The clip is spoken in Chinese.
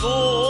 中